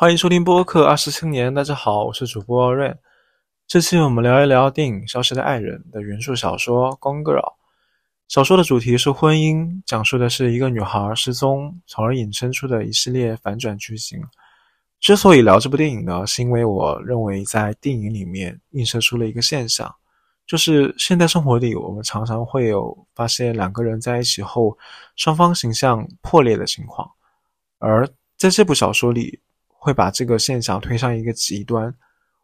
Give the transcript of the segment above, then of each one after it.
欢迎收听播客二十青年，大家好，我是主播 Rain。这期我们聊一聊电影《消失的爱人》的原著小说《Gone Girl》。小说的主题是婚姻，讲述的是一个女孩失踪，从而引申出的一系列反转剧情。之所以聊这部电影呢，是因为我认为在电影里面映射出了一个现象，就是现代生活里我们常常会有发现两个人在一起后，双方形象破裂的情况，而在这部小说里。会把这个现象推上一个极端。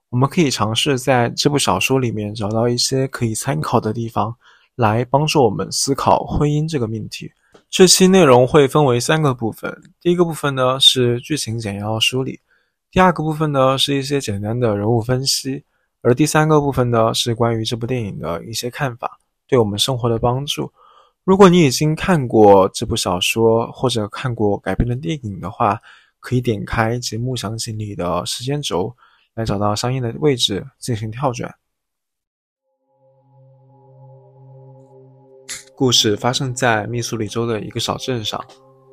我们可以尝试在这部小说里面找到一些可以参考的地方，来帮助我们思考婚姻这个命题。这期内容会分为三个部分。第一个部分呢是剧情简要梳理，第二个部分呢是一些简单的人物分析，而第三个部分呢是关于这部电影的一些看法，对我们生活的帮助。如果你已经看过这部小说或者看过改编的电影的话，可以点开节目详情里的时间轴，来找到相应的位置进行跳转。故事发生在密苏里州的一个小镇上。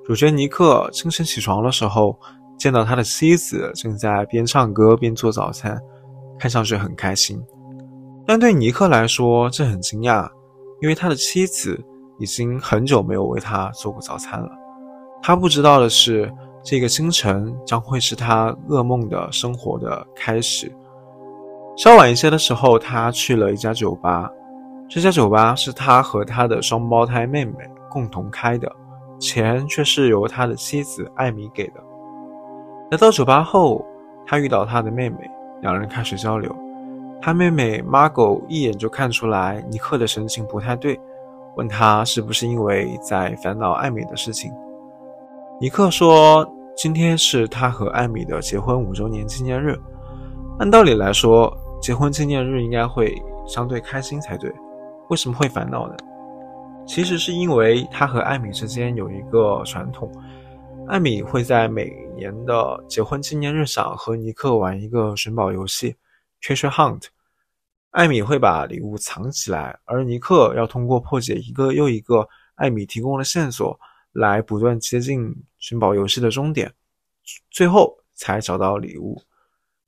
主角尼克清晨起床的时候，见到他的妻子正在边唱歌边做早餐，看上去很开心。但对尼克来说，这很惊讶，因为他的妻子已经很久没有为他做过早餐了。他不知道的是。这个清晨将会是他噩梦的生活的开始。稍晚一些的时候，他去了一家酒吧。这家酒吧是他和他的双胞胎妹妹共同开的，钱却是由他的妻子艾米给的。来到酒吧后，他遇到他的妹妹，两人开始交流。他妹妹 Margot 一眼就看出来尼克的神情不太对，问他是不是因为在烦恼艾米的事情。尼克说：“今天是他和艾米的结婚五周年纪念日。按道理来说，结婚纪念日应该会相对开心才对。为什么会烦恼呢？其实是因为他和艾米之间有一个传统：艾米会在每年的结婚纪念日上和尼克玩一个寻宝游戏 ——Treasure Hunt。艾米会把礼物藏起来，而尼克要通过破解一个又一个艾米提供的线索。”来不断接近寻宝游戏的终点，最后才找到礼物。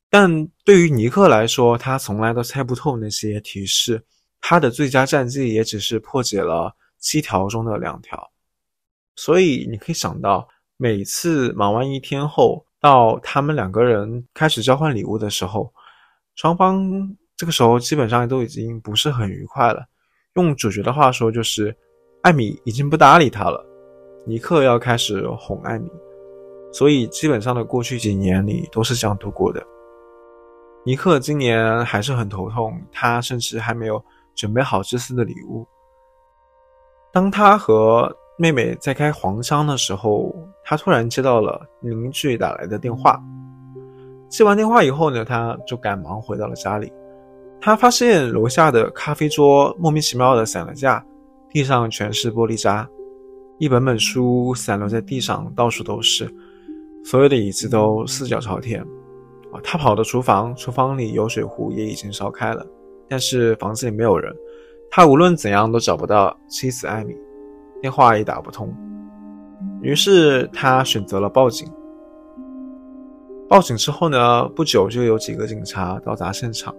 但对于尼克来说，他从来都猜不透那些提示。他的最佳战绩也只是破解了七条中的两条。所以你可以想到，每次忙完一天后，到他们两个人开始交换礼物的时候，双方这个时候基本上都已经不是很愉快了。用主角的话说，就是艾米已经不搭理他了。尼克要开始哄艾米，所以基本上的过去几年里都是这样度过的。尼克今年还是很头痛，他甚至还没有准备好这次的礼物。当他和妹妹在开黄腔的时候，他突然接到了邻居打来的电话。接完电话以后呢，他就赶忙回到了家里。他发现楼下的咖啡桌莫名其妙的散了架，地上全是玻璃渣。一本本书散落在地上，到处都是，所有的椅子都四脚朝天。啊，他跑到厨房，厨房里油水壶也已经烧开了，但是房子里没有人。他无论怎样都找不到妻子艾米，电话也打不通。于是他选择了报警。报警之后呢，不久就有几个警察到达现场，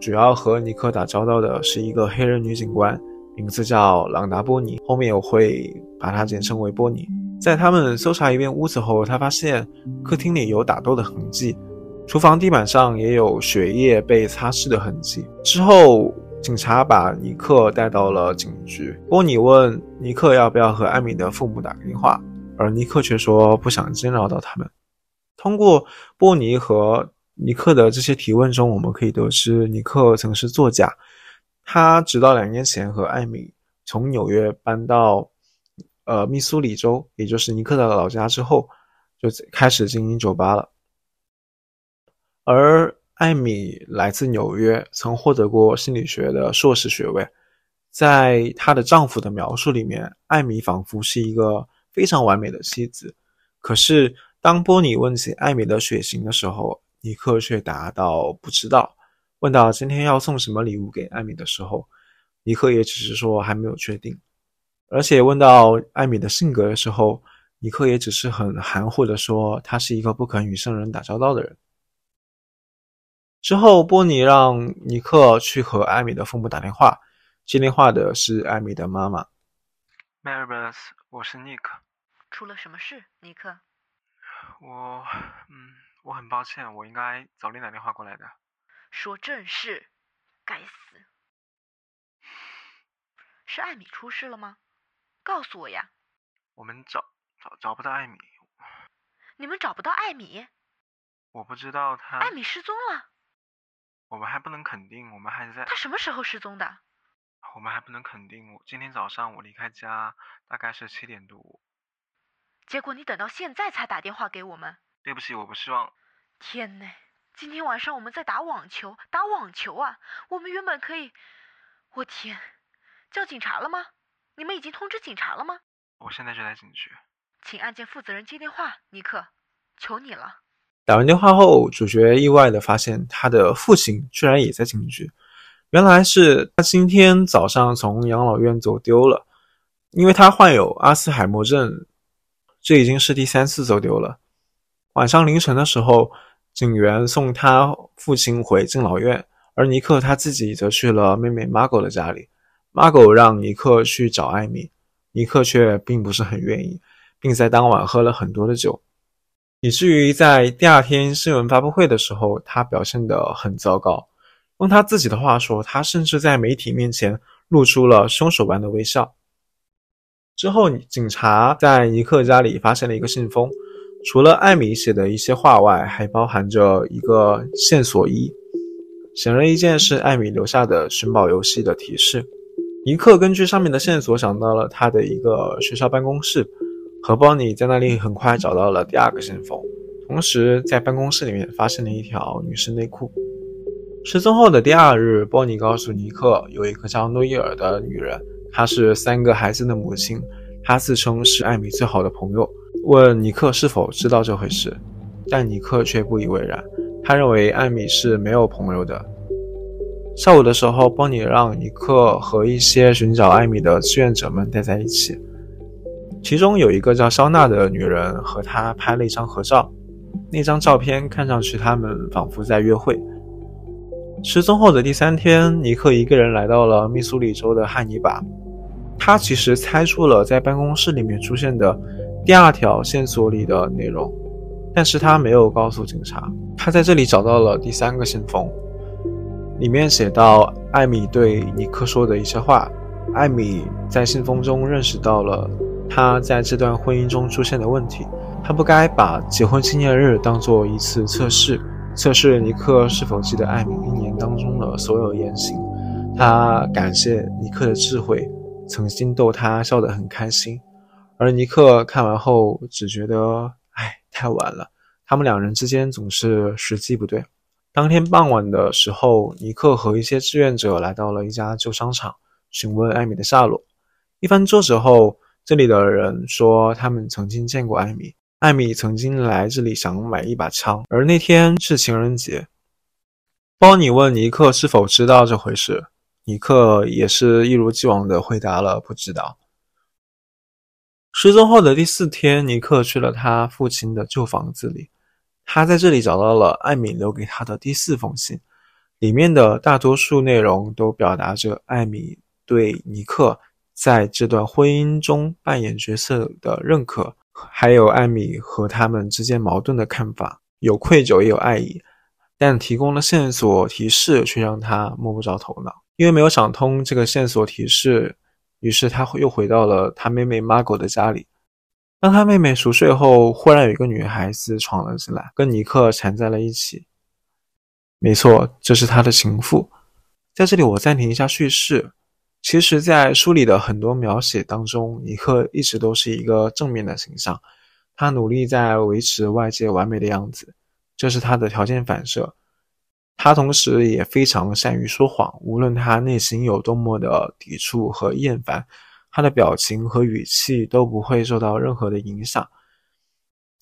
主要和尼克打交道的是一个黑人女警官。名字叫朗达·波尼，后面我会把它简称为波尼。在他们搜查一遍屋子后，他发现客厅里有打斗的痕迹，厨房地板上也有血液被擦拭的痕迹。之后，警察把尼克带到了警局。波尼问尼克要不要和艾米的父母打个电话，而尼克却说不想惊扰到他们。通过波尼和尼克的这些提问中，我们可以得知尼克曾是作家。他直到两年前和艾米从纽约搬到呃密苏里州，也就是尼克的老家之后，就开始经营酒吧了。而艾米来自纽约，曾获得过心理学的硕士学位。在她的丈夫的描述里面，艾米仿佛是一个非常完美的妻子。可是当波尼问起艾米的血型的时候，尼克却答道不知道。问到今天要送什么礼物给艾米的时候，尼克也只是说还没有确定。而且问到艾米的性格的时候，尼克也只是很含糊的说，他是一个不肯与圣人打交道的人。之后，波尼让尼克去和艾米的父母打电话，接电话的是艾米的妈妈。Maribeth，我是尼克。出了什么事，尼克？我，嗯，我很抱歉，我应该早点打电话过来的。说正事，该死！是艾米出事了吗？告诉我呀。我们找找找不到艾米。你们找不到艾米？我不知道他。艾米失踪了。我们还不能肯定，我们还在。他什么时候失踪的？我们还不能肯定。我今天早上我离开家，大概是七点多。结果你等到现在才打电话给我们。对不起，我不希望。天呐，今天晚上我们在打网球，打网球啊！我们原本可以……我天，叫警察了吗？你们已经通知警察了吗？我现在就在警局。请案件负责人接电话，尼克，求你了。打完电话后，主角意外的发现他的父亲居然也在警局。原来是他今天早上从养老院走丢了，因为他患有阿斯海默症。这已经是第三次走丢了。晚上凌晨的时候，警员送他父亲回敬老院，而尼克他自己则去了妹妹 Margo 的家里。Margo 让尼克去找艾米，尼克却并不是很愿意，并在当晚喝了很多的酒，以至于在第二天新闻发布会的时候，他表现得很糟糕。用他自己的话说，他甚至在媒体面前露出了凶手般的微笑。之后，警察在尼克家里发现了一个信封，除了艾米写的一些话外，还包含着一个线索一。显而易见是艾米留下的寻宝游戏的提示。尼克根据上面的线索想到了他的一个学校办公室，和邦尼在那里很快找到了第二个信封，同时在办公室里面发现了一条女士内裤。失踪后的第二日，邦尼告诉尼克，有一个叫诺伊尔的女人。她是三个孩子的母亲，她自称是艾米最好的朋友。问尼克是否知道这回事，但尼克却不以为然。他认为艾米是没有朋友的。下午的时候，邦尼让尼克和一些寻找艾米的志愿者们待在一起，其中有一个叫肖娜的女人和他拍了一张合照。那张照片看上去他们仿佛在约会。失踪后的第三天，尼克一个人来到了密苏里州的汉尼拔。他其实猜出了在办公室里面出现的第二条线索里的内容，但是他没有告诉警察。他在这里找到了第三个信封，里面写到艾米对尼克说的一些话。艾米在信封中认识到了他在这段婚姻中出现的问题，他不该把结婚纪念日当做一次测试，测试尼克是否记得艾米一年当中的所有言行。他感谢尼克的智慧。曾经逗他笑得很开心，而尼克看完后只觉得，唉，太晚了。他们两人之间总是时机不对。当天傍晚的时候，尼克和一些志愿者来到了一家旧商场，询问艾米的下落。一番周折后，这里的人说他们曾经见过艾米。艾米曾经来这里想买一把枪，而那天是情人节。包尼问尼克是否知道这回事。尼克也是一如既往的回答了不知道。失踪后的第四天，尼克去了他父亲的旧房子里，他在这里找到了艾米留给他的第四封信，里面的大多数内容都表达着艾米对尼克在这段婚姻中扮演角色的认可，还有艾米和他们之间矛盾的看法，有愧疚也有爱意，但提供的线索提示却让他摸不着头脑。因为没有想通这个线索提示，于是他又回到了他妹妹 Margot 的家里。当他妹妹熟睡后，忽然有一个女孩子闯了进来，跟尼克缠在了一起。没错，这是他的情妇。在这里，我暂停一下叙事。其实，在书里的很多描写当中，尼克一直都是一个正面的形象，他努力在维持外界完美的样子，这是他的条件反射。他同时也非常善于说谎，无论他内心有多么的抵触和厌烦，他的表情和语气都不会受到任何的影响。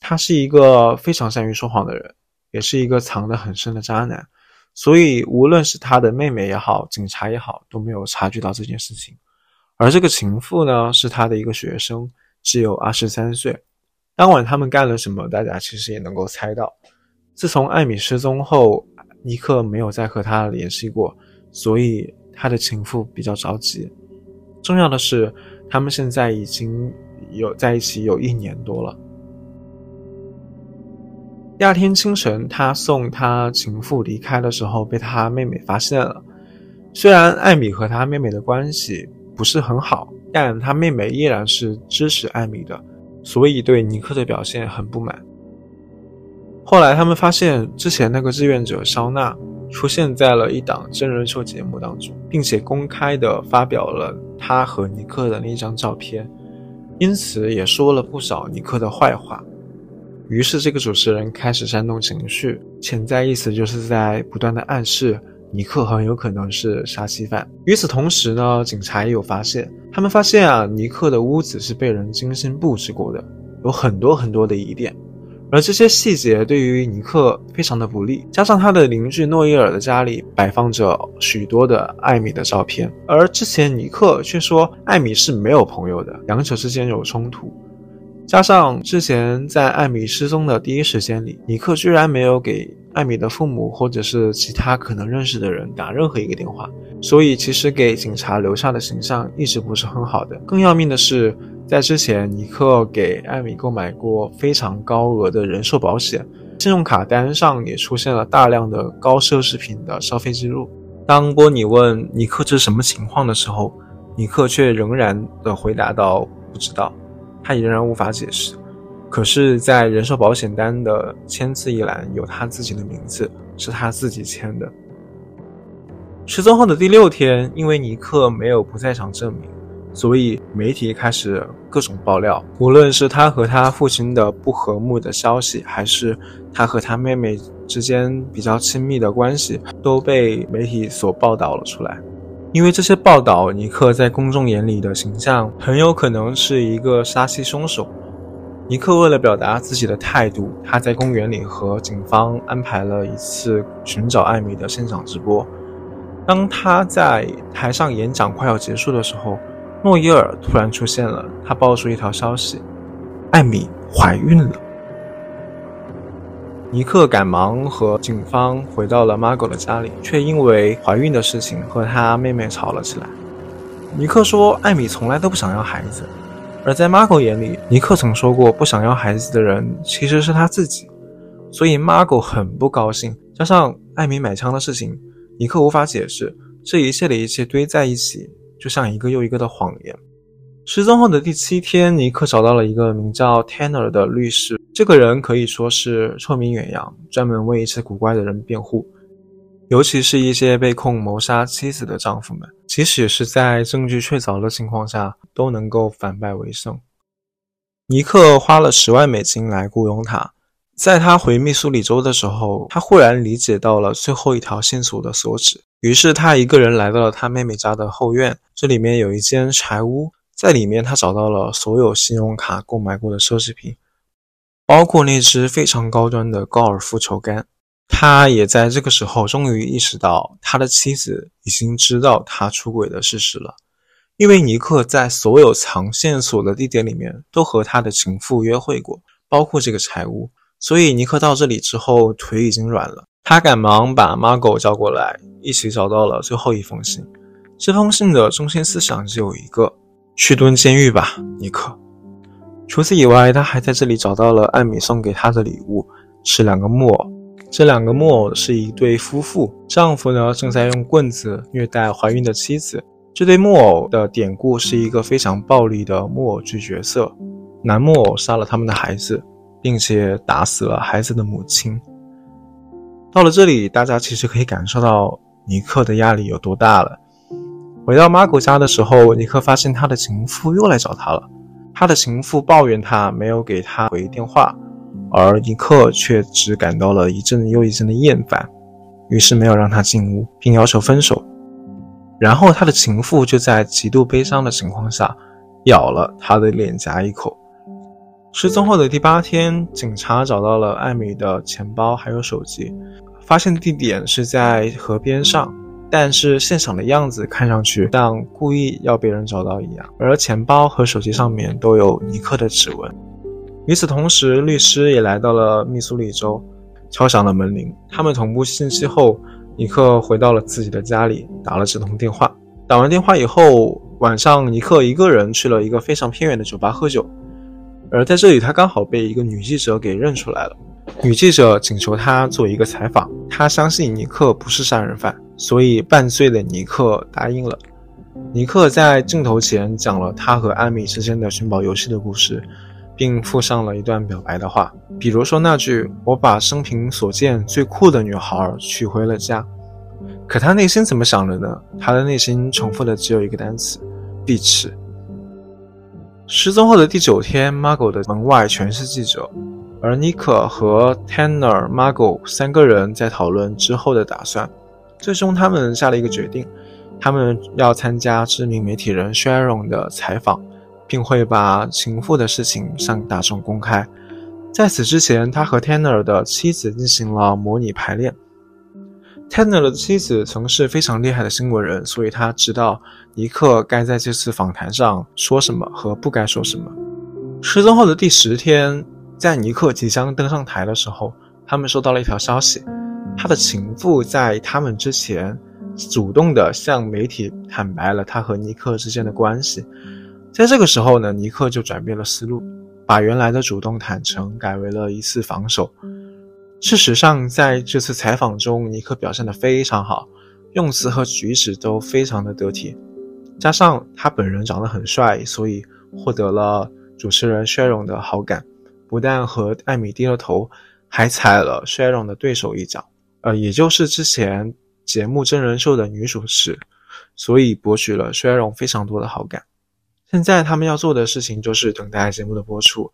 他是一个非常善于说谎的人，也是一个藏得很深的渣男。所以，无论是他的妹妹也好，警察也好，都没有察觉到这件事情。而这个情妇呢，是他的一个学生，只有二十三岁。当晚他们干了什么，大家其实也能够猜到。自从艾米失踪后，尼克没有再和她联系过，所以他的情妇比较着急。重要的是，他们现在已经有在一起有一年多了。第二天清晨，他送他情妇离开的时候，被他妹妹发现了。虽然艾米和他妹妹的关系不是很好，但他妹妹依然是支持艾米的，所以对尼克的表现很不满。后来他们发现，之前那个志愿者肖娜出现在了一档真人秀节目当中，并且公开的发表了他和尼克的那一张照片，因此也说了不少尼克的坏话。于是，这个主持人开始煽动情绪，潜在意思就是在不断的暗示尼克很有可能是杀妻犯。与此同时呢，警察也有发现，他们发现啊，尼克的屋子是被人精心布置过的，有很多很多的疑点，而这些细节对于尼克非常的不利。加上他的邻居诺伊尔的家里摆放着许多的艾米的照片，而之前尼克却说艾米是没有朋友的，两者之间有冲突。加上之前在艾米失踪的第一时间里，尼克居然没有给艾米的父母或者是其他可能认识的人打任何一个电话，所以其实给警察留下的形象一直不是很好的。更要命的是，在之前，尼克给艾米购买过非常高额的人寿保险，信用卡单上也出现了大量的高奢侈品的消费记录。当波尼问尼克这是什么情况的时候，尼克却仍然的回答道：“不知道。”他仍然无法解释，可是，在人寿保险单的签字一栏有他自己的名字，是他自己签的。失踪后的第六天，因为尼克没有不在场证明，所以媒体开始各种爆料，无论是他和他父亲的不和睦的消息，还是他和他妹妹之间比较亲密的关系，都被媒体所报道了出来。因为这些报道，尼克在公众眼里的形象很有可能是一个杀妻凶手。尼克为了表达自己的态度，他在公园里和警方安排了一次寻找艾米的现场直播。当他在台上演讲快要结束的时候，诺伊尔突然出现了，他爆出一条消息：艾米怀孕了。尼克赶忙和警方回到了 Margo 的家里，却因为怀孕的事情和他妹妹吵了起来。尼克说：“艾米从来都不想要孩子。”而在 Margo 眼里，尼克曾说过，不想要孩子的人其实是他自己。所以 Margo 很不高兴。加上艾米买枪的事情，尼克无法解释这一切的一切堆在一起，就像一个又一个的谎言。失踪后的第七天，尼克找到了一个名叫 Tanner 的律师。这个人可以说是臭名远扬，专门为一些古怪的人辩护，尤其是一些被控谋杀妻子的丈夫们，即使是在证据确凿的情况下，都能够反败为胜。尼克花了十万美金来雇佣他。在他回密苏里州的时候，他忽然理解到了最后一条线索的所指，于是他一个人来到了他妹妹家的后院，这里面有一间柴屋。在里面，他找到了所有信用卡购买过的奢侈品，包括那只非常高端的高尔夫球杆。他也在这个时候终于意识到，他的妻子已经知道他出轨的事实了，因为尼克在所有藏线索的地点里面都和他的情妇约会过，包括这个柴屋。所以尼克到这里之后，腿已经软了。他赶忙把 Margot 叫过来，一起找到了最后一封信。这封信的中心思想只有一个。去蹲监狱吧，尼克。除此以外，他还在这里找到了艾米送给他的礼物，是两个木偶。这两个木偶是一对夫妇，丈夫呢正在用棍子虐待怀孕的妻子。这对木偶的典故是一个非常暴力的木偶剧角色，男木偶杀了他们的孩子，并且打死了孩子的母亲。到了这里，大家其实可以感受到尼克的压力有多大了。回到马狗家的时候，尼克发现他的情妇又来找他了。他的情妇抱怨他没有给他回电话，而尼克却只感到了一阵又一阵的厌烦，于是没有让他进屋，并要求分手。然后他的情妇就在极度悲伤的情况下，咬了他的脸颊一口。失踪后的第八天，警察找到了艾米的钱包还有手机，发现地点是在河边上。但是现场的样子看上去像故意要被人找到一样，而钱包和手机上面都有尼克的指纹。与此同时，律师也来到了密苏里州，敲响了门铃。他们同步信息后，尼克回到了自己的家里，打了这通电话。打完电话以后，晚上尼克一个人去了一个非常偏远的酒吧喝酒，而在这里，他刚好被一个女记者给认出来了。女记者请求他做一个采访，他相信尼克不是杀人犯，所以半醉的尼克答应了。尼克在镜头前讲了他和艾米之间的寻宝游戏的故事。并附上了一段表白的话，比如说那句“我把生平所见最酷的女孩娶回了家”。可他内心怎么想的呢？他的内心重复的只有一个单词：bitch。失踪后的第九天，Margot 的门外全是记者，而尼克和 Tanner、Margo 三个人在讨论之后的打算。最终，他们下了一个决定：他们要参加知名媒体人 Sharon 的采访。并会把情妇的事情向大众公开。在此之前，他和 Tanner 的妻子进行了模拟排练。Tanner 的妻子曾是非常厉害的新闻人，所以他知道尼克该在这次访谈上说什么和不该说什么。失踪后的第十天，在尼克即将登上台的时候，他们收到了一条消息：他的情妇在他们之前主动的向媒体坦白了他和尼克之间的关系。在这个时候呢，尼克就转变了思路，把原来的主动坦诚改为了一次防守。事实上，在这次采访中，尼克表现得非常好，用词和举止都非常的得体，加上他本人长得很帅，所以获得了主持人 Sharon 的好感。不但和艾米低了头，还踩了衰荣的对手一脚，呃，也就是之前节目真人秀的女主持，所以博取了衰荣非常多的好感。现在他们要做的事情就是等待节目的播出，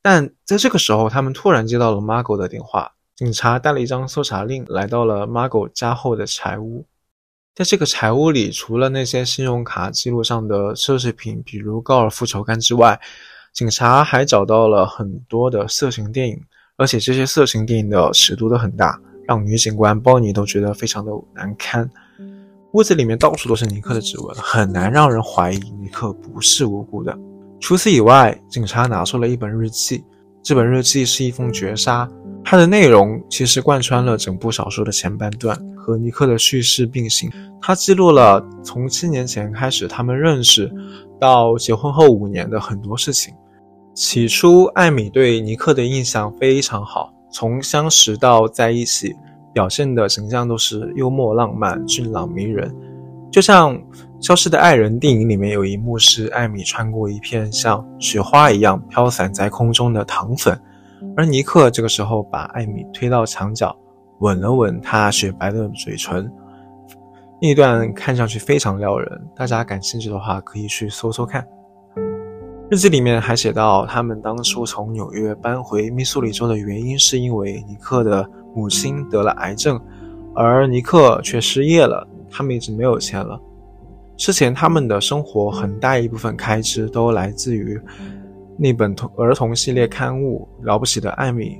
但在这个时候，他们突然接到了 Margot 的电话。警察带了一张搜查令来到了 Margot 家后的柴屋，在这个柴屋里，除了那些信用卡记录上的奢侈品，比如高尔夫球杆之外，警察还找到了很多的色情电影，而且这些色情电影的尺度都很大，让女警官鲍尼都觉得非常的难堪。屋子里面到处都是尼克的指纹，很难让人怀疑尼克不是无辜的。除此以外，警察拿出了一本日记，这本日记是一封绝杀，它的内容其实贯穿了整部小说的前半段，和尼克的叙事并行。它记录了从七年前开始他们认识，到结婚后五年的很多事情。起初，艾米对尼克的印象非常好，从相识到在一起。表现的形象都是幽默、浪漫、俊朗、迷人，就像《消失的爱人》电影里面有一幕是艾米穿过一片像雪花一样飘散在空中的糖粉，而尼克这个时候把艾米推到墙角，吻了吻她雪白的嘴唇，那一段看上去非常撩人，大家感兴趣的话可以去搜搜看。日记里面还写到，他们当初从纽约搬回密苏里州的原因是因为尼克的。母亲得了癌症，而尼克却失业了。他们已经没有钱了。之前他们的生活很大一部分开支都来自于那本童儿童系列刊物《了不起的艾米》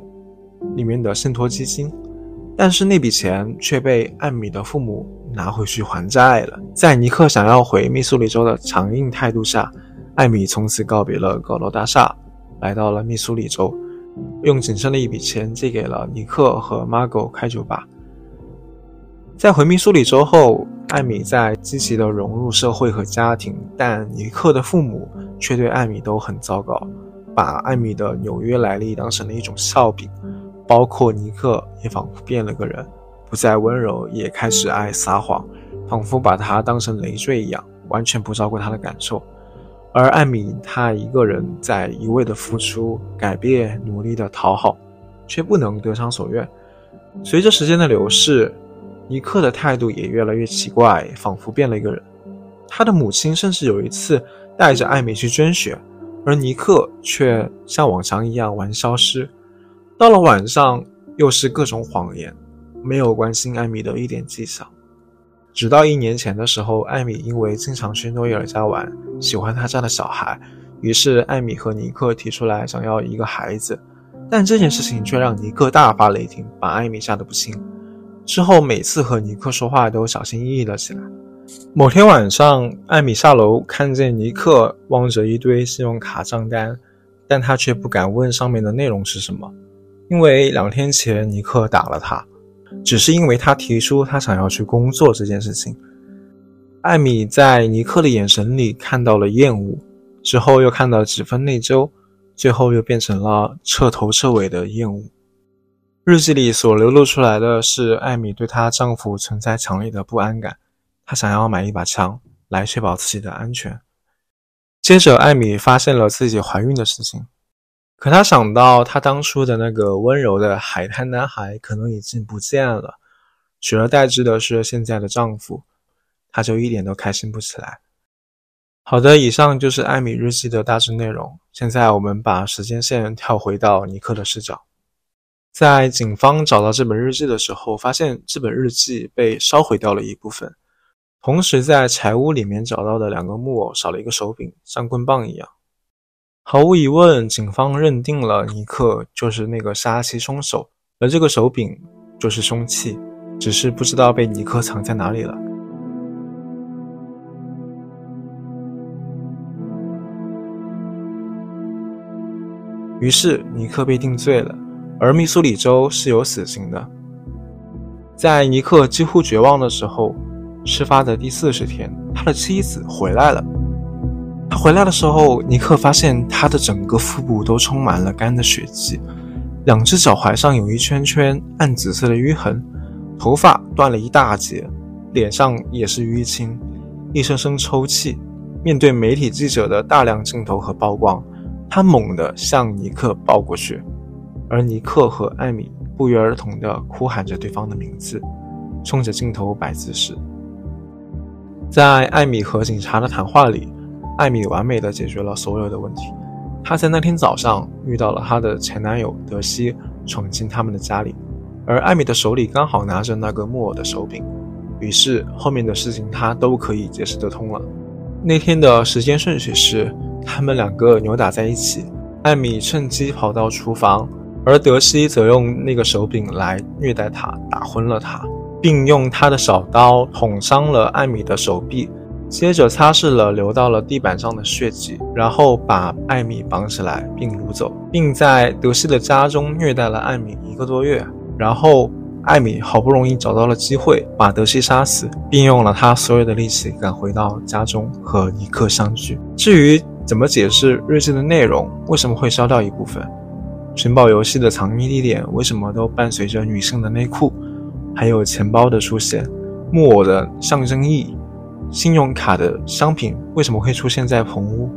里面的信托基金，但是那笔钱却被艾米的父母拿回去还债了。在尼克想要回密苏里州的强硬态度下，艾米从此告别了高楼大厦，来到了密苏里州。用仅剩的一笔钱借给了尼克和 Margot 开酒吧。在回密苏里州后，艾米在积极地融入社会和家庭，但尼克的父母却对艾米都很糟糕，把艾米的纽约来历当成了一种笑柄。包括尼克也仿佛变了个人，不再温柔，也开始爱撒谎，仿佛把他当成累赘一样，完全不照顾他的感受。而艾米，她一个人在一味的付出、改变、努力的讨好，却不能得偿所愿。随着时间的流逝，尼克的态度也越来越奇怪，仿佛变了一个人。他的母亲甚至有一次带着艾米去捐血，而尼克却像往常一样玩消失。到了晚上，又是各种谎言，没有关心艾米的一点迹象。直到一年前的时候，艾米因为经常去诺伊尔家玩，喜欢他家的小孩，于是艾米和尼克提出来想要一个孩子，但这件事情却让尼克大发雷霆，把艾米吓得不轻。之后每次和尼克说话都小心翼翼了起来。某天晚上，艾米下楼看见尼克望着一堆信用卡账单，但他却不敢问上面的内容是什么，因为两天前尼克打了他，只是因为他提出他想要去工作这件事情。艾米在尼克的眼神里看到了厌恶，之后又看到几分内疚，最后又变成了彻头彻尾的厌恶。日记里所流露出来的是艾米对她丈夫存在强烈的不安感，她想要买一把枪来确保自己的安全。接着，艾米发现了自己怀孕的事情，可她想到她当初的那个温柔的海滩男孩可能已经不见了，取而代之的是现在的丈夫。他就一点都开心不起来。好的，以上就是艾米日记的大致内容。现在我们把时间线跳回到尼克的视角。在警方找到这本日记的时候，发现这本日记被烧毁掉了一部分，同时在柴屋里面找到的两个木偶少了一个手柄，像棍棒一样。毫无疑问，警方认定了尼克就是那个杀妻凶手，而这个手柄就是凶器，只是不知道被尼克藏在哪里了。于是尼克被定罪了，而密苏里州是有死刑的。在尼克几乎绝望的时候，事发的第四十天，他的妻子回来了。回来的时候，尼克发现他的整个腹部都充满了干的血迹，两只脚踝上有一圈圈暗紫色的淤痕，头发断了一大截，脸上也是淤青，一声声抽泣。面对媒体记者的大量镜头和曝光。他猛地向尼克抱过去，而尼克和艾米不约而同地哭喊着对方的名字，冲着镜头摆姿势。在艾米和警察的谈话里，艾米完美的解决了所有的问题。她在那天早上遇到了她的前男友德西，闯进他们的家里，而艾米的手里刚好拿着那个木偶的手柄，于是后面的事情她都可以解释得通了。那天的时间顺序是。他们两个扭打在一起，艾米趁机跑到厨房，而德西则用那个手柄来虐待她，打昏了她，并用他的小刀捅伤了艾米的手臂，接着擦拭了流到了地板上的血迹，然后把艾米绑起来并掳走，并在德西的家中虐待了艾米一个多月，然后艾米好不容易找到了机会把德西杀死，并用了他所有的力气赶回到家中和尼克相聚。至于。怎么解释日记的内容为什么会烧掉一部分？寻宝游戏的藏匿地点为什么都伴随着女性的内裤？还有钱包的出现，木偶的象征意义，信用卡的商品为什么会出现在棚屋？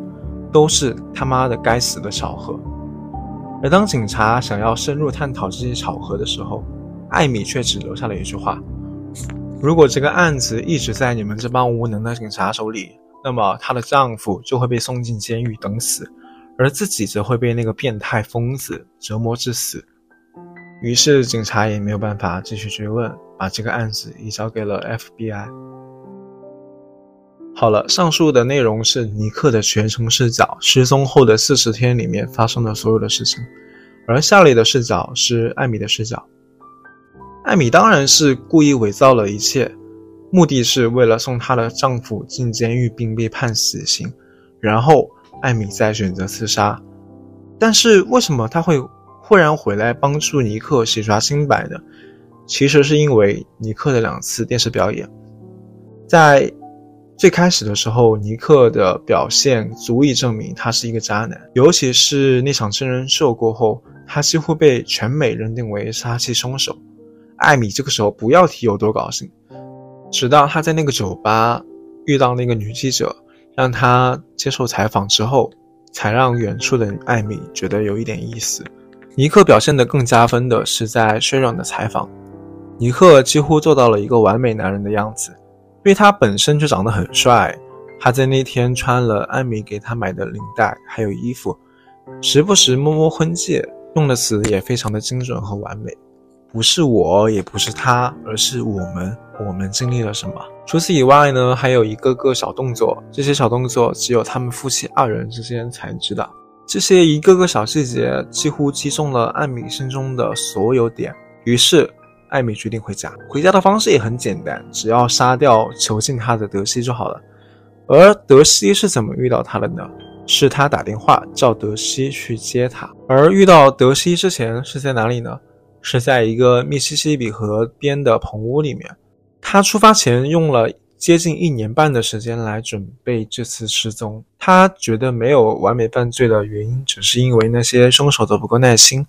都是他妈的该死的巧合。而当警察想要深入探讨这些巧合的时候，艾米却只留下了一句话：如果这个案子一直在你们这帮无能的警察手里。那么她的丈夫就会被送进监狱等死，而自己则会被那个变态疯子折磨致死。于是警察也没有办法继续追问，把这个案子移交给了 FBI。好了，上述的内容是尼克的全程视角，失踪后的四十天里面发生的所有的事情，而下列的视角是艾米的视角。艾米当然是故意伪造了一切。目的是为了送她的丈夫进监狱并被判死刑，然后艾米再选择自杀。但是为什么她会忽然回来帮助尼克洗刷清白呢？其实是因为尼克的两次电视表演。在最开始的时候，尼克的表现足以证明他是一个渣男，尤其是那场真人秀过后，他几乎被全美认定为杀妻凶手。艾米这个时候不要提有多高兴。直到他在那个酒吧遇到那个女记者，让他接受采访之后，才让远处的艾米觉得有一点意思。尼克表现得更加分的是在薛软的采访，尼克几乎做到了一个完美男人的样子，因为他本身就长得很帅。他在那天穿了艾米给他买的领带还有衣服，时不时摸摸婚戒，用的词也非常的精准和完美。不是我，也不是他，而是我们。我们经历了什么？除此以外呢？还有一个个小动作，这些小动作只有他们夫妻二人之间才知道。这些一个个小细节几乎击中了艾米心中的所有点。于是，艾米决定回家。回家的方式也很简单，只要杀掉囚禁他的德西就好了。而德西是怎么遇到他的呢？是他打电话叫德西去接他。而遇到德西之前是在哪里呢？是在一个密西西比河边的棚屋里面。他出发前用了接近一年半的时间来准备这次失踪。他觉得没有完美犯罪的原因，只是因为那些凶手都不够耐心，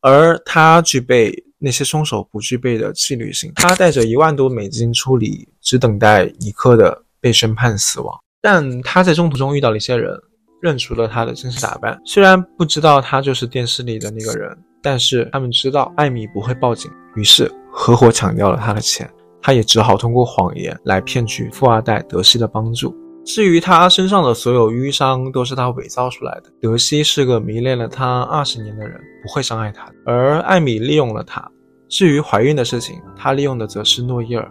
而他具备那些凶手不具备的纪律性。他带着一万多美金出里，只等待尼克的被宣判死亡。但他在中途中遇到了一些人，认出了他的真实打扮。虽然不知道他就是电视里的那个人，但是他们知道艾米不会报警，于是合伙抢掉了他的钱。他也只好通过谎言来骗取富二代德西的帮助。至于他身上的所有淤伤，都是他伪造出来的。德西是个迷恋了他二十年的人，不会伤害他。而艾米利用了他。至于怀孕的事情，他利用的则是诺伊尔。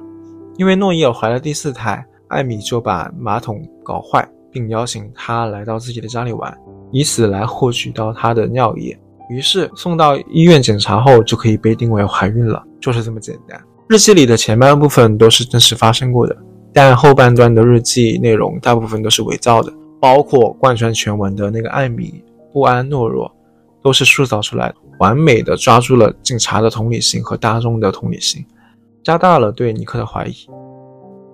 因为诺伊尔怀了第四胎，艾米就把马桶搞坏，并邀请他来到自己的家里玩，以此来获取到他的尿液。于是送到医院检查后，就可以被定为怀孕了，就是这么简单。日记里的前半部分都是真实发生过的，但后半段的日记内容大部分都是伪造的，包括贯穿全文的那个艾米不安懦弱，都是塑造出来的，完美的抓住了警察的同理心和大众的同理心，加大了对尼克的怀疑。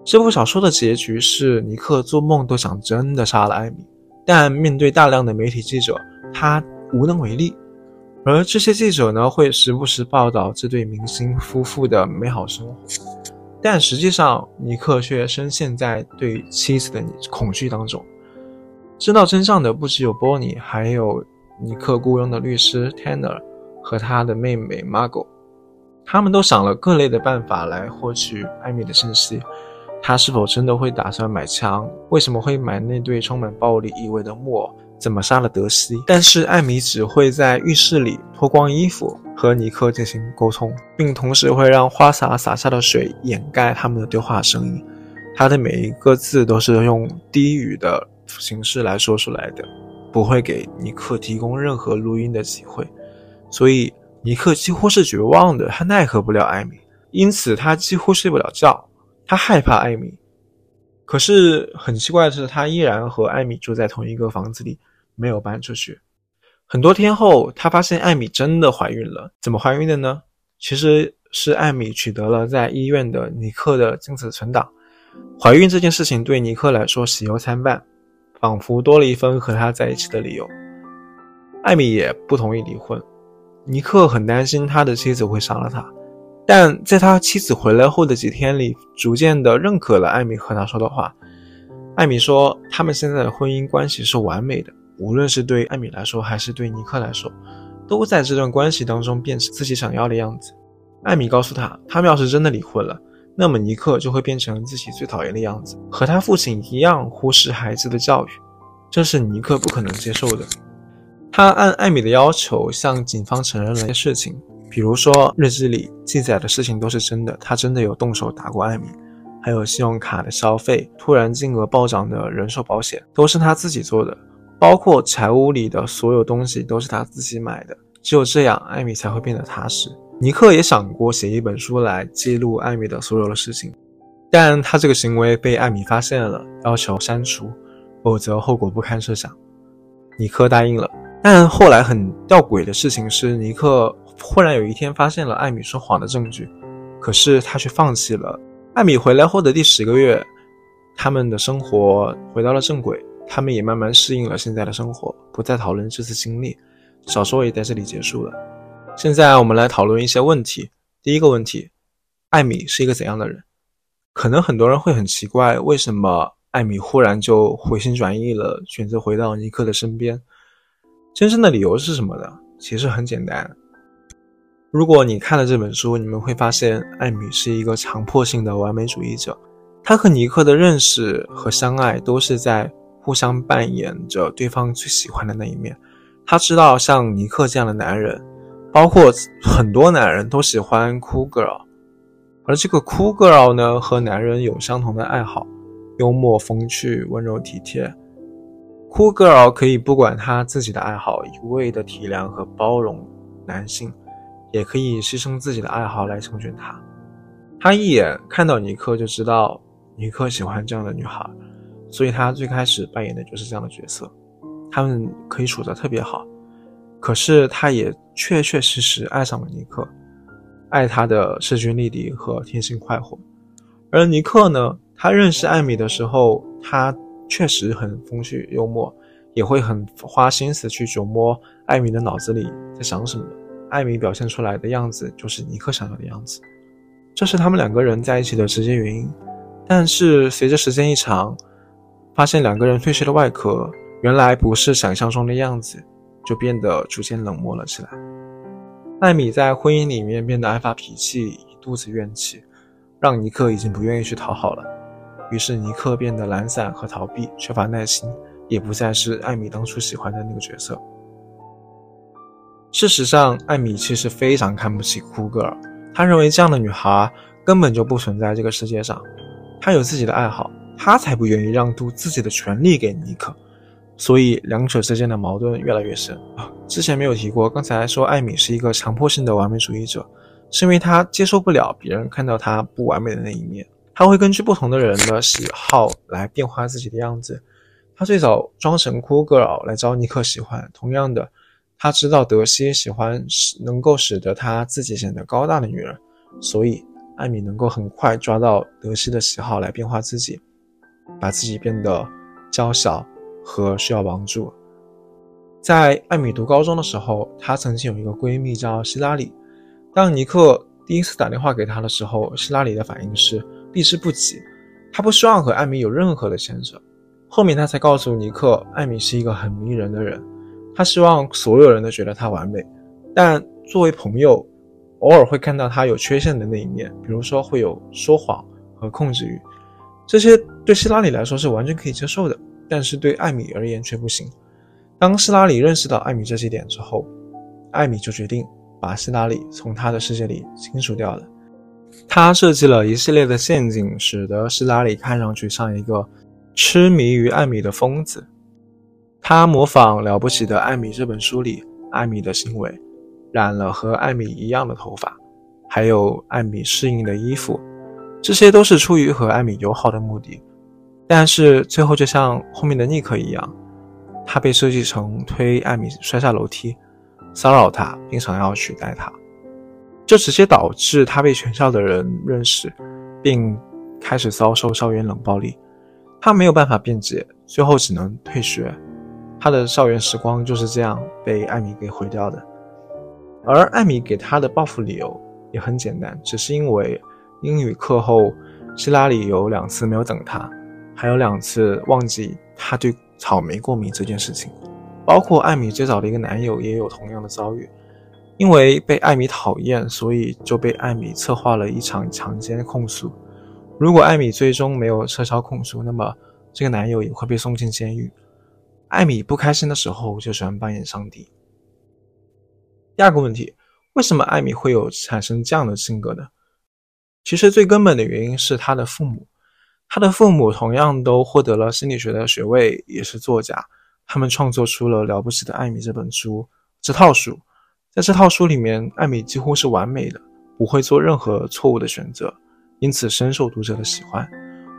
这部小说的结局是尼克做梦都想真的杀了艾米，但面对大量的媒体记者，他无能为力。而这些记者呢，会时不时报道这对明星夫妇的美好生活，但实际上，尼克却深陷在对妻子的恐惧当中。知道真相的不只有波尼，还有尼克雇佣的律师 Tanner 和他的妹妹 Margo 他们都想了各类的办法来获取艾米的信息。他是否真的会打算买枪？为什么会买那对充满暴力意味的木偶？怎么杀了德西？但是艾米只会在浴室里脱光衣服和尼克进行沟通，并同时会让花洒洒下的水掩盖他们的对话声音。他的每一个字都是用低语的形式来说出来的，不会给尼克提供任何录音的机会。所以尼克几乎是绝望的，他奈何不了艾米，因此他几乎睡不了觉，他害怕艾米。可是很奇怪的是，他依然和艾米住在同一个房子里。没有搬出去。很多天后，他发现艾米真的怀孕了。怎么怀孕的呢？其实是艾米取得了在医院的尼克的精子存档。怀孕这件事情对尼克来说喜忧参半，仿佛多了一分和他在一起的理由。艾米也不同意离婚。尼克很担心他的妻子会杀了他，但在他妻子回来后的几天里，逐渐的认可了艾米和他说的话。艾米说，他们现在的婚姻关系是完美的，无论是对艾米来说，还是对尼克来说，都在这段关系当中变成自己想要的样子。艾米告诉他，他们要是真的离婚了，那么尼克就会变成自己最讨厌的样子，和他父亲一样忽视孩子的教育，这是尼克不可能接受的。他按艾米的要求向警方承认了一些事情，比如说日记里记载的事情都是真的，他真的有动手打过艾米。还有信用卡的消费，突然金额暴涨的人寿保险，都是他自己做的，包括柴屋里的所有东西都是他自己买的。只有这样，艾米才会变得踏实。尼克也想过写一本书来记录艾米的所有的事情，但他这个行为被艾米发现了，要求删除，否则后果不堪设想。尼克答应了，但后来很吊诡的事情是，尼克忽然有一天发现了艾米说谎的证据，可是他却放弃了。艾米回来后的第十个月，他们的生活回到了正轨，他们也慢慢适应了现在的生活，不再讨论这次经历。小说也在这里结束了。现在我们来讨论一些问题。第一个问题，艾米是一个怎样的人？可能很多人会很奇怪，为什么艾米忽然就回心转意了，选择回到尼克的身边？真正的理由是什么呢？其实很简单。如果你看了这本书，你们会发现艾米是一个强迫性的完美主义者。他和尼克的认识和相爱都是在互相扮演着对方最喜欢的那一面。他知道像尼克这样的男人，包括很多男人都喜欢 cool girl，而这个 cool girl 呢，和男人有相同的爱好：幽默、风趣、温柔、体贴。哭 girl 可以不管他自己的爱好，一味的体谅和包容男性。也可以牺牲自己的爱好来成全他。他一眼看到尼克就知道尼克喜欢这样的女孩，所以他最开始扮演的就是这样的角色。他们可以处得特别好。可是他也确确实实爱上了尼克，爱他的势均力敌和天性快活。而尼克呢，他认识艾米的时候，他确实很风趣幽默，也会很花心思去琢磨艾米的脑子里在想什么。艾米表现出来的样子就是尼克想要的样子，这是他们两个人在一起的直接原因。但是随着时间一长，发现两个人褪去的外壳原来不是想象中的样子，就变得逐渐冷漠了起来。艾米在婚姻里面变得爱发脾气，一肚子怨气，让尼克已经不愿意去讨好了。于是尼克变得懒散和逃避，缺乏耐心，也不再是艾米当初喜欢的那个角色。事实上，艾米其实非常看不起酷格尔，他认为这样的女孩根本就不存在这个世界上。她有自己的爱好，他才不愿意让渡自己的权利给尼克，所以两者之间的矛盾越来越深啊。之前没有提过，刚才说艾米是一个强迫性的完美主义者，是因为她接受不了别人看到她不完美的那一面，她会根据不同的人的喜好来变化自己的样子。她最早装成酷 girl 来招尼克喜欢，同样的，她知道德西喜欢使能够使得她自己显得高大的女人，所以。艾米能够很快抓到德西的喜好来变化自己，把自己变得娇小和需要帮助。在艾米读高中的时候，她曾经有一个闺蜜叫希拉里。当尼克第一次打电话给她的时候，希拉里的反应是避之不及，她不希望和艾米有任何的牵扯。后面她才告诉尼克，艾米是一个很迷人的人，她希望所有人都觉得她完美，但作为朋友。偶尔会看到他有缺陷的那一面，比如说会有说谎和控制欲，这些对希拉里来说是完全可以接受的，但是对艾米而言却不行。当希拉里认识到艾米这些点之后，艾米就决定把希拉里从他的世界里清除掉了。他设计了一系列的陷阱，使得希拉里看上去像一个痴迷于艾米的疯子。他模仿《了不起的艾米》这本书里艾米的行为。染了和艾米一样的头发，还有艾米适应的衣服，这些都是出于和艾米友好的目的。但是最后就像后面的尼克一样，他被设计成推艾米摔下楼梯，骚扰她，并想要取代她，这直接导致他被全校的人认识，并开始遭受校园冷暴力。他没有办法辩解，最后只能退学。他的校园时光就是这样被艾米给毁掉的。而艾米给他的报复理由也很简单，只是因为英语课后，希拉里有两次没有等他，还有两次忘记他对草莓过敏这件事情。包括艾米最早的一个男友也有同样的遭遇，因为被艾米讨厌，所以就被艾米策划了一场强奸控诉。如果艾米最终没有撤销控诉，那么这个男友也会被送进监狱。艾米不开心的时候就喜欢扮演上帝。第二个问题，为什么艾米会有产生这样的性格呢？其实最根本的原因是他的父母，他的父母同样都获得了心理学的学位，也是作家，他们创作出了《了不起的艾米》这本书。这套书，在这套书里面，艾米几乎是完美的，不会做任何错误的选择，因此深受读者的喜欢。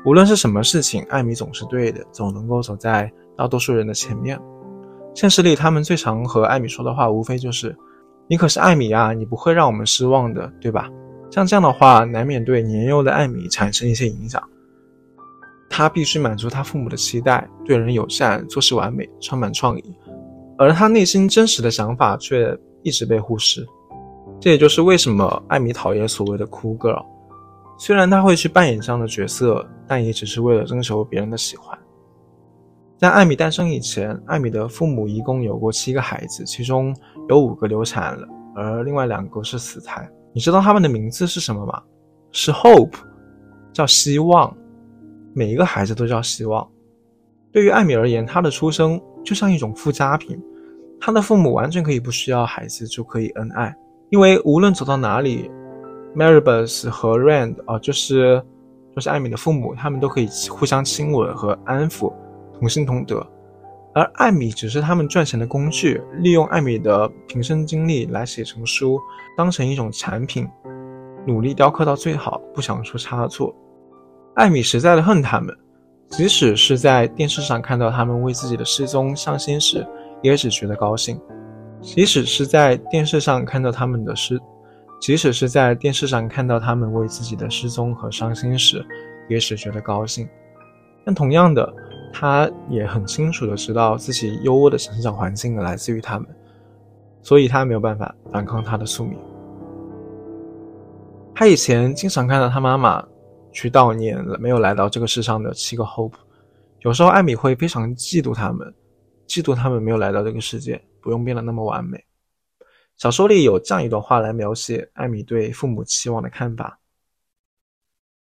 无论是什么事情，艾米总是对的，总能够走在大多数人的前面。现实里，他们最常和艾米说的话，无非就是。你可是艾米啊，你不会让我们失望的，对吧？像这样的话，难免对年幼的艾米产生一些影响。他必须满足他父母的期待，对人友善，做事完美，充满创意，而他内心真实的想法却一直被忽视。这也就是为什么艾米讨厌所谓的 cool girl。虽然他会去扮演这样的角色，但也只是为了征求别人的喜欢。在艾米诞生以前，艾米的父母一共有过七个孩子，其中有五个流产了，而另外两个是死胎。你知道他们的名字是什么吗？是 Hope，叫希望。每一个孩子都叫希望。对于艾米而言，她的出生就像一种附加品，她的父母完全可以不需要孩子就可以恩爱，因为无论走到哪里，Maribus 和 Rand 啊，就是就是艾米的父母，他们都可以互相亲吻和安抚。同心同德，而艾米只是他们赚钱的工具，利用艾米的平生经历来写成书，当成一种产品，努力雕刻到最好，不想出差错。艾米实在的恨他们，即使是在电视上看到他们为自己的失踪伤心时，也只觉得高兴。即使是在电视上看到他们的失，即使是在电视上看到他们为自己的失踪和伤心时，也只觉得高兴。但同样的，他也很清楚的知道自己优渥的成长环境来自于他们，所以他没有办法反抗他的宿命。他以前经常看到他妈妈去悼念没有来到这个世上的七个 Hope，有时候艾米会非常嫉妒他们，嫉妒他们没有来到这个世界，不用变得那么完美。小说里有这样一段话来描写艾米对父母期望的看法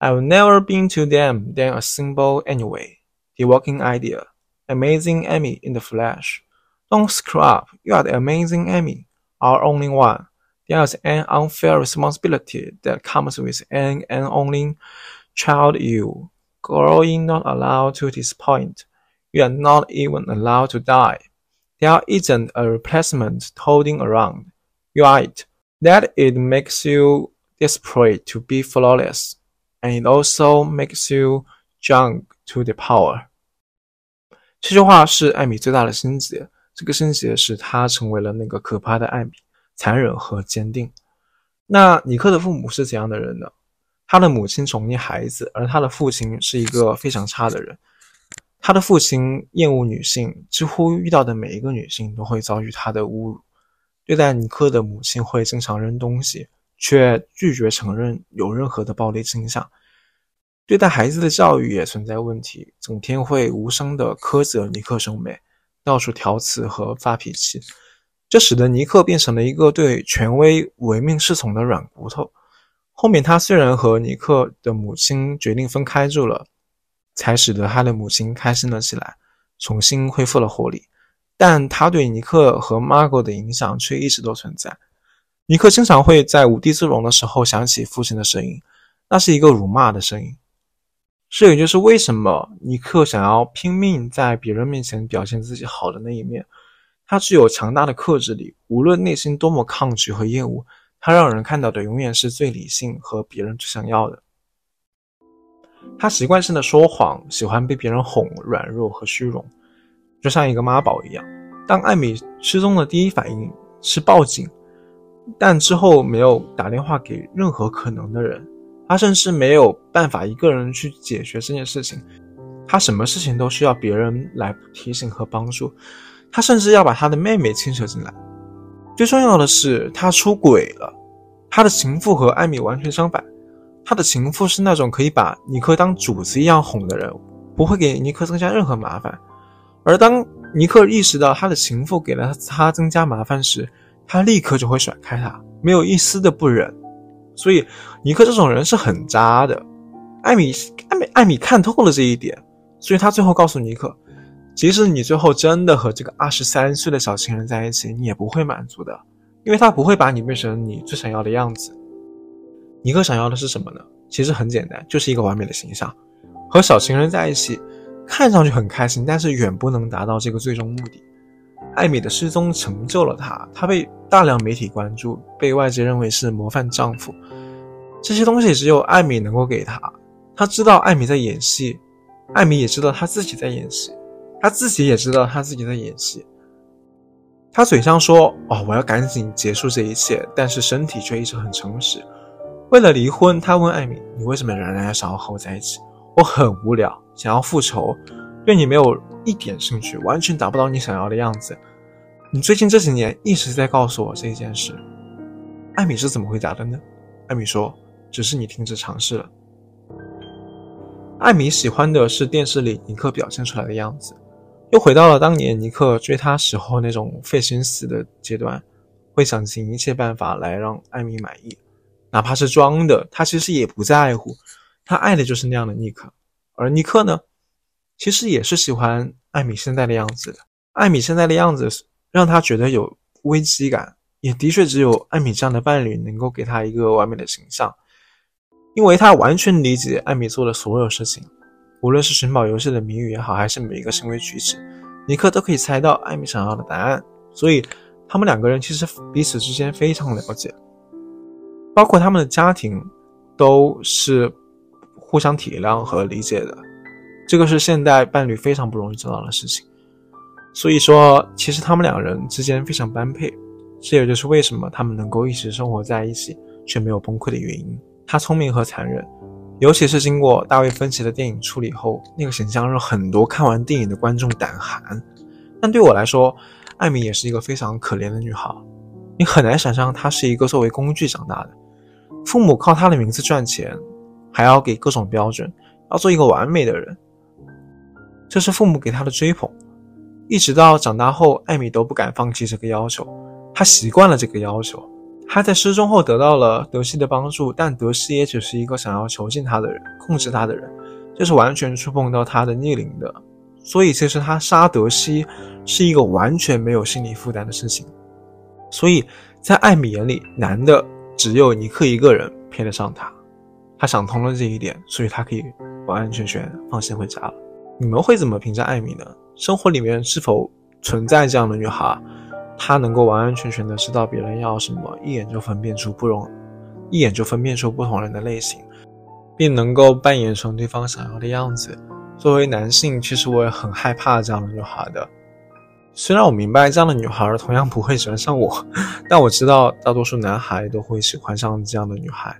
：“I've never been to them than a symbol anyway. The walking idea, amazing Amy in the flesh. Don't screw up. You are the amazing Amy, our only one. There's an unfair responsibility that comes with an and only child you. Growing not allowed to disappoint. You are not even allowed to die. There isn't a replacement toting around. You are it. That it makes you desperate to be flawless, and it also makes you drunk to the power. 这句话是艾米最大的心结，这个心结使她成为了那个可怕的艾米，残忍和坚定。那尼克的父母是怎样的人呢？他的母亲宠溺孩子，而他的父亲是一个非常差的人。他的父亲厌恶女性，几乎遇到的每一个女性都会遭遇他的侮辱。对待尼克的母亲会经常扔东西，却拒绝承认有任何的暴力倾向。对待孩子的教育也存在问题，整天会无声的苛责尼克兄妹，到处挑刺和发脾气，这使得尼克变成了一个对权威唯命是从的软骨头。后面他虽然和尼克的母亲决定分开住了，才使得他的母亲开心了起来，重新恢复了活力，但他对尼克和 Margot 的影响却一直都存在。尼克经常会在无地自容的时候想起父亲的声音，那是一个辱骂的声音。这也就是为什么尼克想要拼命在别人面前表现自己好的那一面。他具有强大的克制力，无论内心多么抗拒和厌恶，他让人看到的永远是最理性和别人最想要的。他习惯性的说谎，喜欢被别人哄，软弱和虚荣，就像一个妈宝一样。当艾米失踪的第一反应是报警，但之后没有打电话给任何可能的人。他甚至没有办法一个人去解决这件事情，他什么事情都需要别人来提醒和帮助。他甚至要把他的妹妹牵扯进来。最重要的是，他出轨了。他的情妇和艾米完全相反。他的情妇是那种可以把尼克当主子一样哄的人，不会给尼克增加任何麻烦。而当尼克意识到他的情妇给了他增加麻烦时，他立刻就会甩开他，没有一丝的不忍。所以，尼克这种人是很渣的。艾米，艾米，艾米看透了这一点，所以他最后告诉尼克，即使你最后真的和这个二十三岁的小情人在一起，你也不会满足的，因为他不会把你变成你最想要的样子。尼克想要的是什么呢？其实很简单，就是一个完美的形象。和小情人在一起，看上去很开心，但是远不能达到这个最终目的。艾米的失踪成就了他，他被大量媒体关注，被外界认为是模范丈夫。这些东西只有艾米能够给他。他知道艾米在演戏，艾米也知道他自己在演戏，他自己也知道他自己在演戏。他嘴上说：“哦，我要赶紧结束这一切。”但是身体却一直很诚实。为了离婚，他问艾米：“你为什么仍然要想要和我在一起？”我很无聊，想要复仇，对你没有。一点兴趣，完全达不到你想要的样子。你最近这几年一直在告诉我这件事。艾米是怎么回答的呢？艾米说：“只是你停止尝试了。”艾米喜欢的是电视里尼克表现出来的样子，又回到了当年尼克追她时候那种费心思的阶段，会想尽一切办法来让艾米满意，哪怕是装的，他其实也不在乎。他爱的就是那样的尼克，而尼克呢？其实也是喜欢艾米现在的样子。艾米现在的样子让他觉得有危机感，也的确只有艾米这样的伴侣能够给他一个完美的形象，因为他完全理解艾米做的所有事情，无论是寻宝游戏的谜语也好，还是每一个行为举止，尼克都可以猜到艾米想要的答案。所以他们两个人其实彼此之间非常了解，包括他们的家庭都是互相体谅和理解的。这个是现代伴侣非常不容易做到的事情。所以说，其实他们两人之间非常般配，这也就是为什么他们能够一直生活在一起却没有崩溃的原因。他聪明和残忍，尤其是经过大卫芬奇的电影处理后，那个形象让很多看完电影的观众胆寒。但对我来说，艾米也是一个非常可怜的女孩。你很难想象她是一个作为工具长大的，父母靠她的名字赚钱，还要给各种标准，要做一个完美的人。这是父母给他的追捧，一直到长大后，艾米都不敢放弃这个要求。他习惯了这个要求。他在失踪后得到了德西的帮助，但德西也只是一个想要囚禁他的人，控制他的人，这是完全触碰到他的逆鳞的。所以，其实他杀德西是一个完全没有心理负担的事情。所以在艾米眼里，男的只有尼克一个人配得上他。他想通了这一点，所以他可以完完全全放心回家了。你们会怎么评价艾米呢？生活里面是否存在这样的女孩？她能够完完全全的知道别人要什么，一眼就分辨出不容，一眼就分辨出不同人的类型，并能够扮演成对方想要的样子。作为男性，其实我也很害怕这样的女孩的。虽然我明白这样的女孩同样不会喜欢上我，但我知道大多数男孩都会喜欢上这样的女孩。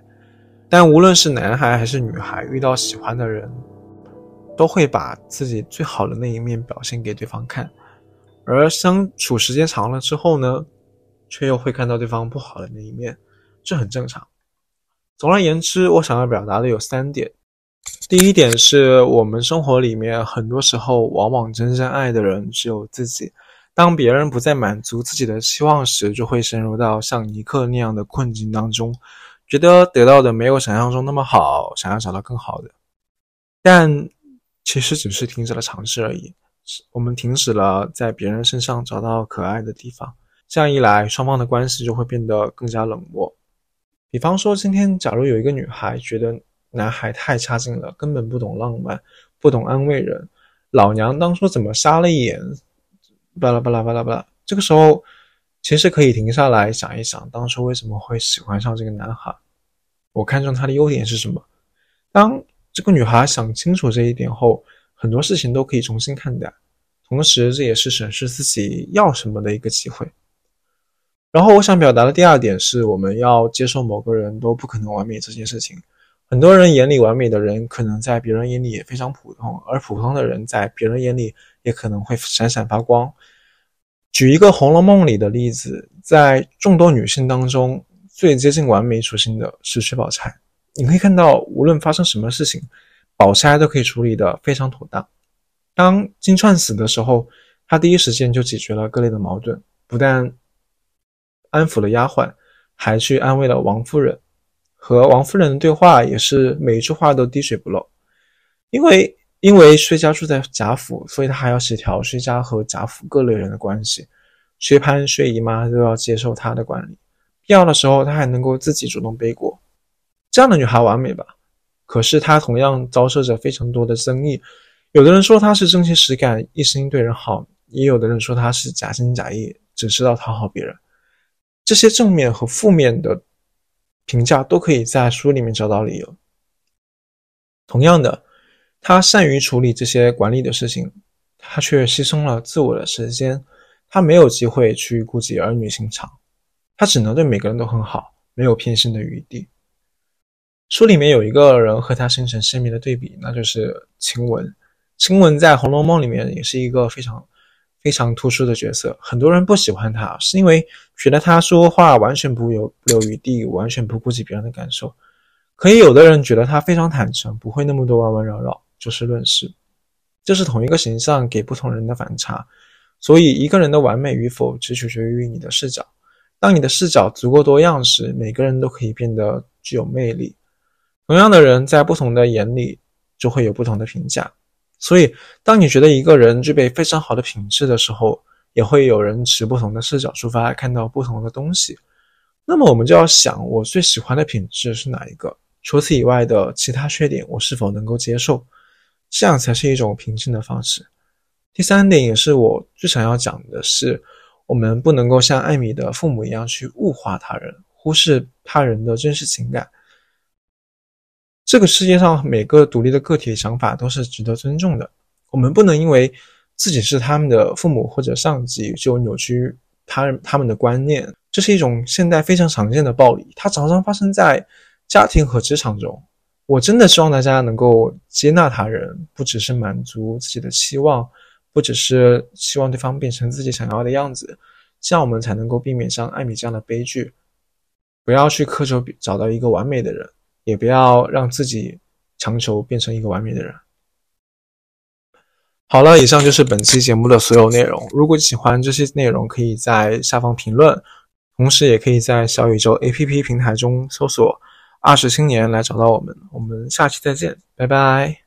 但无论是男孩还是女孩，遇到喜欢的人，都会把自己最好的那一面表现给对方看。而相处时间长了之后呢，却又会看到对方不好的那一面，这很正常。总而言之，我想要表达的有三点：第一点是我们生活里面很多时候，往往真正爱的人只有自己。当别人不再满足自己的期望时，就会陷入到像尼克那样的困境当中，觉得得到的没有想象中那么好，想要找到更好的。但其实只是停止了尝试而已，我们停止了在别人身上找到可爱的地方。这样一来，双方的关系就会变得更加冷漠。比方说，今天假如有一个女孩觉得男孩太差劲了，根本不懂浪漫，不懂安慰人，老娘当初怎么瞎了一眼？巴拉巴拉巴拉巴拉，这个时候其实可以停下来想一想，当初为什么会喜欢上这个男孩？我看中他的优点是什么？当这个女孩想清楚这一点后，很多事情都可以重新看待。同时，这也是审视自己要什么的一个机会。然后，我想表达的第二点是，我们要接受某个人都不可能完美这件事情。很多人眼里完美的人，可能在别人眼里也非常普通，而普通的人在别人眼里也可能会闪闪发光。举一个《红楼梦》里的例子，在众多女性当中，最接近完美属性的是薛宝钗。你可以看到，无论发生什么事情，宝钗都可以处理得非常妥当。当金钏死的时候，她第一时间就解决了各类的矛盾，不但安抚了丫鬟，还去安慰了王夫人。和王夫人的对话也是每一句话都滴水不漏，因为因为薛家住在贾府，所以他还要协调薛家和贾府各类人的关系，薛蟠、薛姨妈都要接受他的管理，必要的时候他还能够自己主动背锅。这样的女孩完美吧？可是她同样遭受着非常多的争议，有的人说她是真情实感，一心对人好，也有的人说她是假心假意，只知道讨好别人。这些正面和负面的。评价都可以在书里面找到理由。同样的，他善于处理这些管理的事情，他却牺牲了自我的时间，他没有机会去顾及儿女情长，他只能对每个人都很好，没有偏心的余地。书里面有一个人和他形成鲜明的对比，那就是晴雯。晴雯在《红楼梦》里面也是一个非常。非常突出的角色，很多人不喜欢他，是因为觉得他说话完全不留不留余地，完全不顾及别人的感受。可以有的人觉得他非常坦诚，不会那么多弯弯绕绕，就事论事。这是同一个形象给不同人的反差。所以一个人的完美与否，只取决于你的视角。当你的视角足够多样时，每个人都可以变得具有魅力。同样的人，在不同的眼里，就会有不同的评价。所以，当你觉得一个人具备非常好的品质的时候，也会有人持不同的视角出发，看到不同的东西。那么，我们就要想，我最喜欢的品质是哪一个？除此以外的其他缺点，我是否能够接受？这样才是一种平静的方式。第三点，也是我最想要讲的是，我们不能够像艾米的父母一样去物化他人，忽视他人的真实情感。这个世界上每个独立的个体的想法都是值得尊重的。我们不能因为自己是他们的父母或者上级就扭曲他人他们的观念。这是一种现代非常常见的暴力，它常常发生在家庭和职场中。我真的希望大家能够接纳他人，不只是满足自己的期望，不只是希望对方变成自己想要的样子，这样我们才能够避免像艾米这样的悲剧。不要去苛求找到一个完美的人，也不要让自己强求变成一个完美的人。好了，以上就是本期节目的所有内容。如果喜欢这些内容，可以在下方评论，同时也可以在小宇宙 APP 平台中搜索。二十青年来找到我们，我们下期再见，拜拜。